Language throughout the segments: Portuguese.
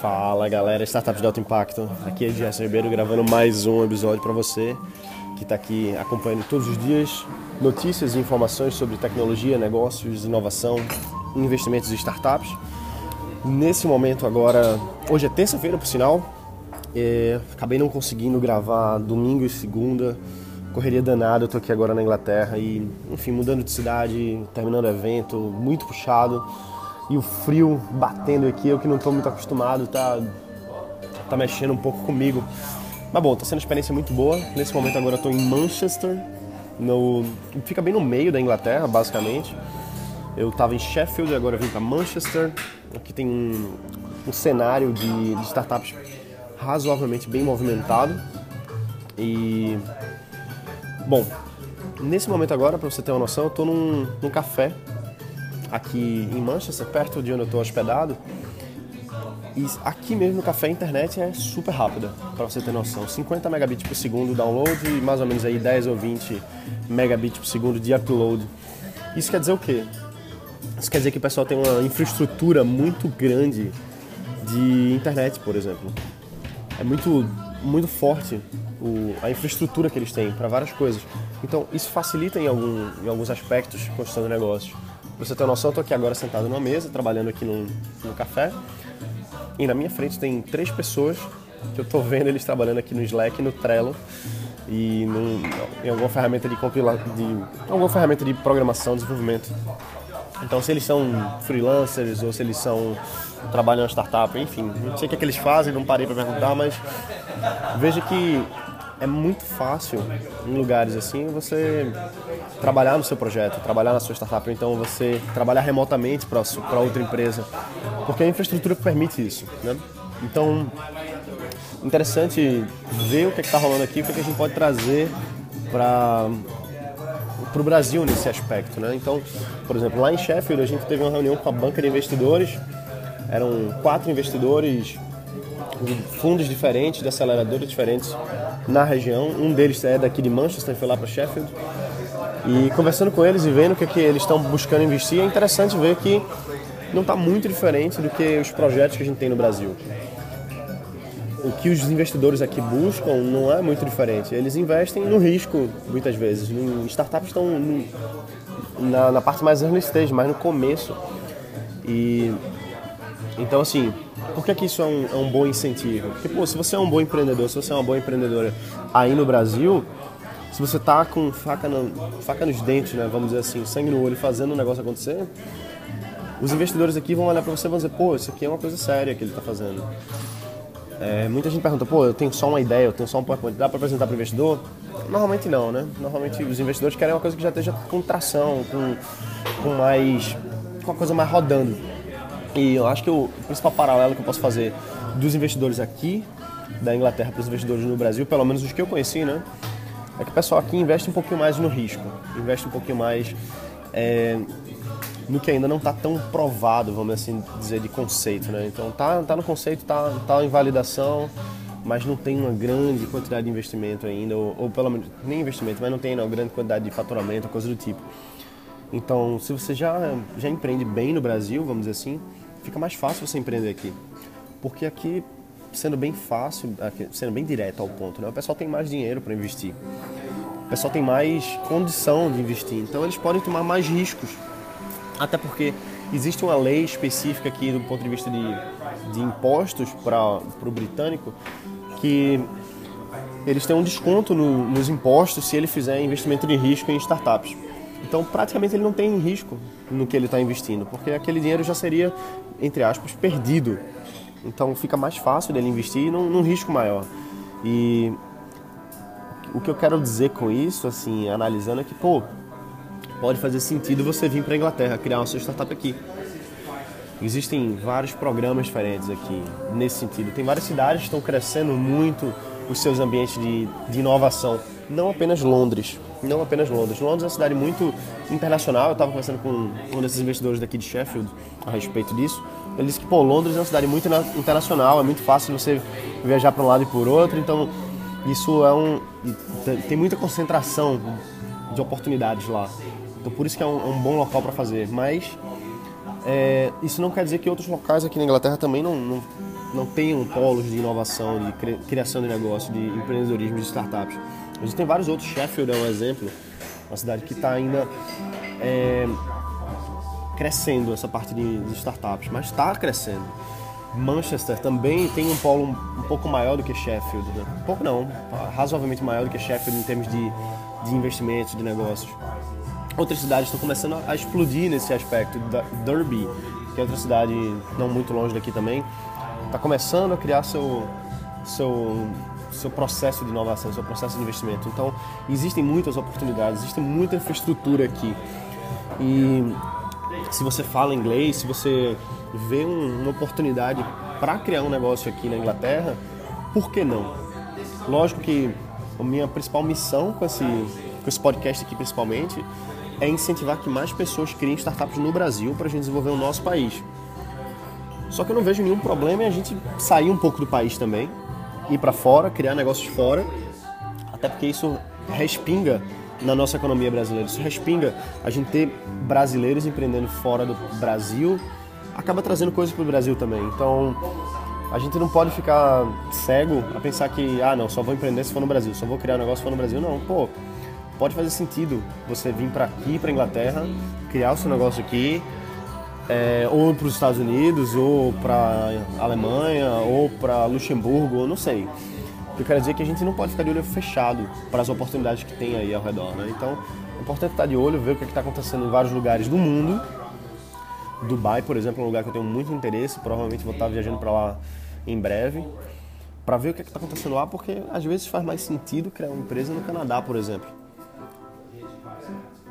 Fala galera, Startups de Alto Impacto. Aqui é Gerson Ribeiro gravando mais um episódio para você que está aqui acompanhando todos os dias notícias e informações sobre tecnologia, negócios, inovação, investimentos e startups. Nesse momento agora, hoje é terça-feira por sinal, é, acabei não conseguindo gravar domingo e segunda, correria danada, eu tô aqui agora na Inglaterra e, enfim, mudando de cidade, terminando evento, muito puxado e o frio batendo aqui, eu que não estou muito acostumado, tá, tá mexendo um pouco comigo. Mas bom, tá sendo uma experiência muito boa. Nesse momento agora estou em Manchester, no, fica bem no meio da Inglaterra, basicamente. Eu estava em Sheffield agora vim para Manchester. Aqui tem um, um cenário de, de startups razoavelmente bem movimentado. E bom, nesse momento agora, para você ter uma noção, eu estou num, num café aqui em Manchester, perto de onde eu estou hospedado. E aqui mesmo no café a internet é super rápida, para você ter noção. 50 megabits por segundo download e mais ou menos aí 10 ou 20 megabits por segundo de upload. Isso quer dizer o quê? Isso quer dizer que o pessoal tem uma infraestrutura muito grande de internet, por exemplo. É muito, muito forte o, a infraestrutura que eles têm para várias coisas. Então, isso facilita em, algum, em alguns aspectos construção de negócios. Pra você ter noção, eu tô aqui agora sentado numa mesa, trabalhando aqui no, no café. E na minha frente tem três pessoas que eu tô vendo eles trabalhando aqui no Slack, no Trello e em alguma ferramenta de compila de alguma ferramenta de programação, desenvolvimento. Então, se eles são freelancers ou se eles são trabalham em startup, enfim, não sei o que, é que eles fazem, não parei para perguntar, mas veja que é muito fácil em lugares assim você trabalhar no seu projeto, trabalhar na sua startup, ou então você trabalhar remotamente para outra empresa, porque a infraestrutura permite isso, né? Então, interessante ver o que é está rolando aqui, o que, é que a gente pode trazer para para o Brasil nesse aspecto, né? Então, por exemplo, lá em Sheffield a gente teve uma reunião com a banca de investidores, eram quatro investidores de fundos diferentes, de aceleradores diferentes na região. Um deles é daqui de Manchester, foi lá para Sheffield. E conversando com eles e vendo o que, é que eles estão buscando investir, é interessante ver que não está muito diferente do que os projetos que a gente tem no Brasil. O que os investidores aqui buscam não é muito diferente. Eles investem no risco, muitas vezes. Startups estão na, na parte mais early stage, mais no começo. E então, assim, por que, que isso é um, é um bom incentivo? Porque, pô, se você é um bom empreendedor, se você é uma boa empreendedora aí no Brasil, se você tá com faca, no, faca nos dentes, né, vamos dizer assim, sangue no olho, fazendo o negócio acontecer, os investidores aqui vão olhar para você e vão dizer, pô, isso aqui é uma coisa séria que ele está fazendo. É, muita gente pergunta, pô, eu tenho só uma ideia, eu tenho só um PowerPoint, dá para apresentar para o investidor? Normalmente não, né? Normalmente os investidores querem uma coisa que já esteja com tração, com, com mais. com uma coisa mais rodando. E eu acho que o principal paralelo que eu posso fazer dos investidores aqui da Inglaterra para os investidores no Brasil, pelo menos os que eu conheci, né? É que o pessoal aqui investe um pouquinho mais no risco, investe um pouquinho mais é, no que ainda não está tão provado, vamos assim dizer, de conceito, né? Então tá, tá no conceito, tá, tá em validação, mas não tem uma grande quantidade de investimento ainda, ou, ou pelo menos nem investimento, mas não tem uma grande quantidade de faturamento, coisa do tipo. Então, se você já, já empreende bem no Brasil, vamos dizer assim, fica mais fácil você empreender aqui. Porque aqui, sendo bem fácil, sendo bem direto ao ponto, né? o pessoal tem mais dinheiro para investir. O pessoal tem mais condição de investir. Então, eles podem tomar mais riscos. Até porque existe uma lei específica aqui do ponto de vista de, de impostos para o britânico que eles têm um desconto no, nos impostos se ele fizer investimento de risco em startups. Então, praticamente ele não tem risco no que ele está investindo, porque aquele dinheiro já seria, entre aspas, perdido. Então, fica mais fácil dele investir num, num risco maior. E o que eu quero dizer com isso, assim, analisando, é que, pô, pode fazer sentido você vir para a Inglaterra criar uma sua startup aqui. Existem vários programas diferentes aqui nesse sentido. Tem várias cidades que estão crescendo muito os seus ambientes de, de inovação. Não apenas Londres, não apenas Londres. Londres é uma cidade muito internacional. Eu estava conversando com um desses investidores daqui de Sheffield a respeito disso. Ele disse que pô, Londres é uma cidade muito internacional, é muito fácil você viajar para um lado e por outro. Então isso é um tem muita concentração de oportunidades lá. Então por isso que é um, é um bom local para fazer. Mas É, isso não quer dizer que outros locais aqui na Inglaterra também não, não, não tenham polos de inovação, de criação de negócio, de empreendedorismo, de startups. Existem vários outros. Sheffield é um exemplo, uma cidade que está ainda é, crescendo essa parte de, de startups, mas está crescendo. Manchester também tem um polo um, um pouco maior do que Sheffield, né? um pouco não, razoavelmente maior do que Sheffield em termos de, de investimentos, de negócios. Outras cidades estão começando a explodir nesse aspecto. Derby, que é outra cidade não muito longe daqui também, está começando a criar seu, seu, seu processo de inovação, seu processo de investimento. Então, existem muitas oportunidades, existe muita infraestrutura aqui. E se você fala inglês, se você vê um, uma oportunidade para criar um negócio aqui na Inglaterra, por que não? Lógico que a minha principal missão com esse, com esse podcast aqui, principalmente, é incentivar que mais pessoas criem startups no Brasil para a gente desenvolver o nosso país. Só que eu não vejo nenhum problema em a gente sair um pouco do país também, ir para fora, criar negócios fora, até porque isso respinga na nossa economia brasileira. Isso respinga a gente ter brasileiros empreendendo fora do Brasil, acaba trazendo coisas para o Brasil também. Então, a gente não pode ficar cego a pensar que, ah, não, só vou empreender se for no Brasil, só vou criar um negócio se for no Brasil. Não, pô, pode fazer sentido você vir para aqui, para Inglaterra, criar o seu negócio aqui, é, ou para os Estados Unidos, ou para Alemanha, ou para Luxemburgo, ou não sei. Eu quero dizer que a gente não pode ficar de olho fechado para as oportunidades que tem aí ao redor, né? Então, é importante estar de olho, ver o que é está acontecendo em vários lugares do mundo. Dubai, por exemplo, é um lugar que eu tenho muito interesse, provavelmente vou estar viajando para lá em breve, para ver o que é está acontecendo lá, porque às vezes faz mais sentido criar uma empresa no Canadá, por exemplo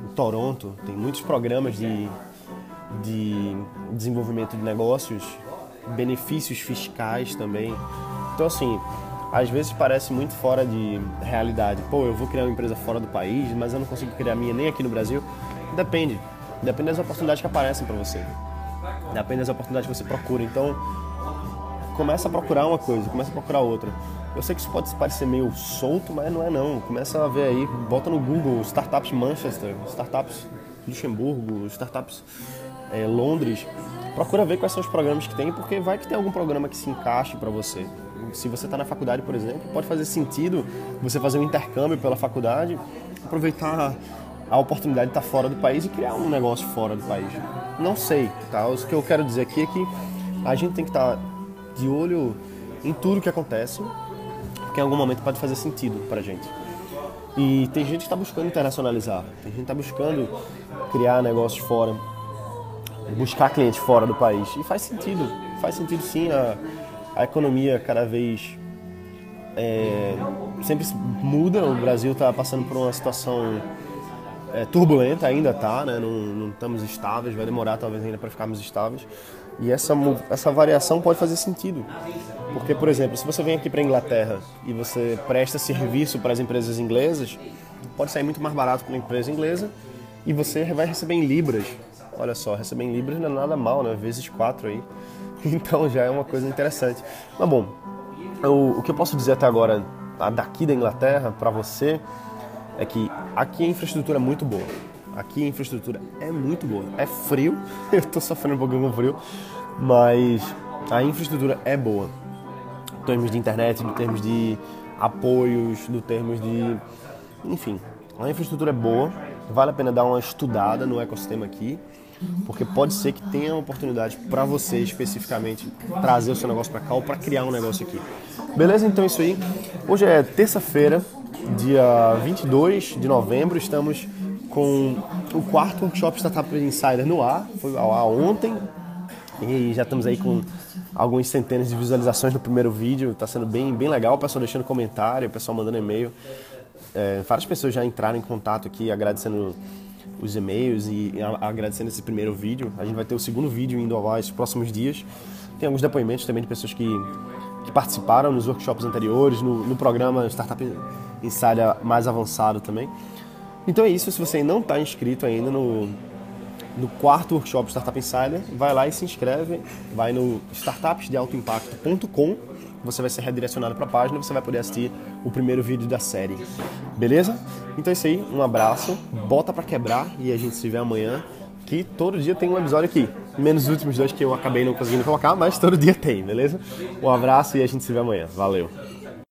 em Toronto, tem muitos programas de, de desenvolvimento de negócios, benefícios fiscais também. Então, assim, às vezes parece muito fora de realidade. Pô, eu vou criar uma empresa fora do país, mas eu não consigo criar a minha nem aqui no Brasil. Depende. Depende das oportunidades que aparecem para você. Depende das oportunidades que você procura. Então, começa a procurar uma coisa, começa a procurar outra. Eu sei que isso pode parecer meio solto, mas não é não. Começa a ver aí, bota no Google Startups Manchester, Startups Luxemburgo, Startups é, Londres. Procura ver quais são os programas que tem, porque vai que tem algum programa que se encaixe para você. Se você está na faculdade, por exemplo, pode fazer sentido você fazer um intercâmbio pela faculdade, aproveitar a oportunidade de estar fora do país e criar um negócio fora do país. Não sei, tá? O que eu quero dizer aqui é que a gente tem que estar de olho em tudo que acontece, porque em algum momento pode fazer sentido pra gente. E tem gente que está buscando internacionalizar, tem gente que está buscando criar negócios fora, buscar clientes fora do país. E faz sentido, faz sentido sim. A, a economia cada vez é, sempre muda. O Brasil está passando por uma situação é, turbulenta, ainda está, né? não, não estamos estáveis, vai demorar talvez ainda para ficarmos estáveis. E essa, essa variação pode fazer sentido. Porque, por exemplo, se você vem aqui para a Inglaterra e você presta serviço para as empresas inglesas, pode sair muito mais barato para uma empresa inglesa e você vai receber em libras. Olha só, receber em libras não é nada mal, né? Vezes quatro aí. Então já é uma coisa interessante. Mas bom, o, o que eu posso dizer até agora daqui da Inglaterra para você é que aqui a infraestrutura é muito boa. Aqui a infraestrutura é muito boa. É frio, eu estou sofrendo um pouquinho com frio, mas a infraestrutura é boa. Em termos de internet, em termos de apoios, em termos de. Enfim, a infraestrutura é boa, vale a pena dar uma estudada no ecossistema aqui, porque pode ser que tenha uma oportunidade para você especificamente trazer o seu negócio para cá ou para criar um negócio aqui. Beleza? Então é isso aí. Hoje é terça-feira, dia 22 de novembro, estamos com o quarto workshop Startup Insider no ar, foi ao ar ontem, e já estamos aí com algumas centenas de visualizações no primeiro vídeo, está sendo bem, bem legal, o pessoal deixando comentário, o pessoal mandando e-mail. É, várias pessoas já entraram em contato aqui agradecendo os e-mails e agradecendo esse primeiro vídeo. A gente vai ter o segundo vídeo indo ao ar esses próximos dias. Tem alguns depoimentos também de pessoas que, que participaram nos workshops anteriores, no, no programa Startup Insider mais avançado também. Então é isso, se você não está inscrito ainda no, no quarto workshop Startup Insider, vai lá e se inscreve, vai no startupsdealtoimpacto.com, você vai ser redirecionado para a página e você vai poder assistir o primeiro vídeo da série. Beleza? Então é isso aí, um abraço, bota para quebrar e a gente se vê amanhã. que todo dia tem um episódio aqui. Menos os últimos dois que eu acabei não conseguindo colocar, mas todo dia tem, beleza? Um abraço e a gente se vê amanhã. Valeu!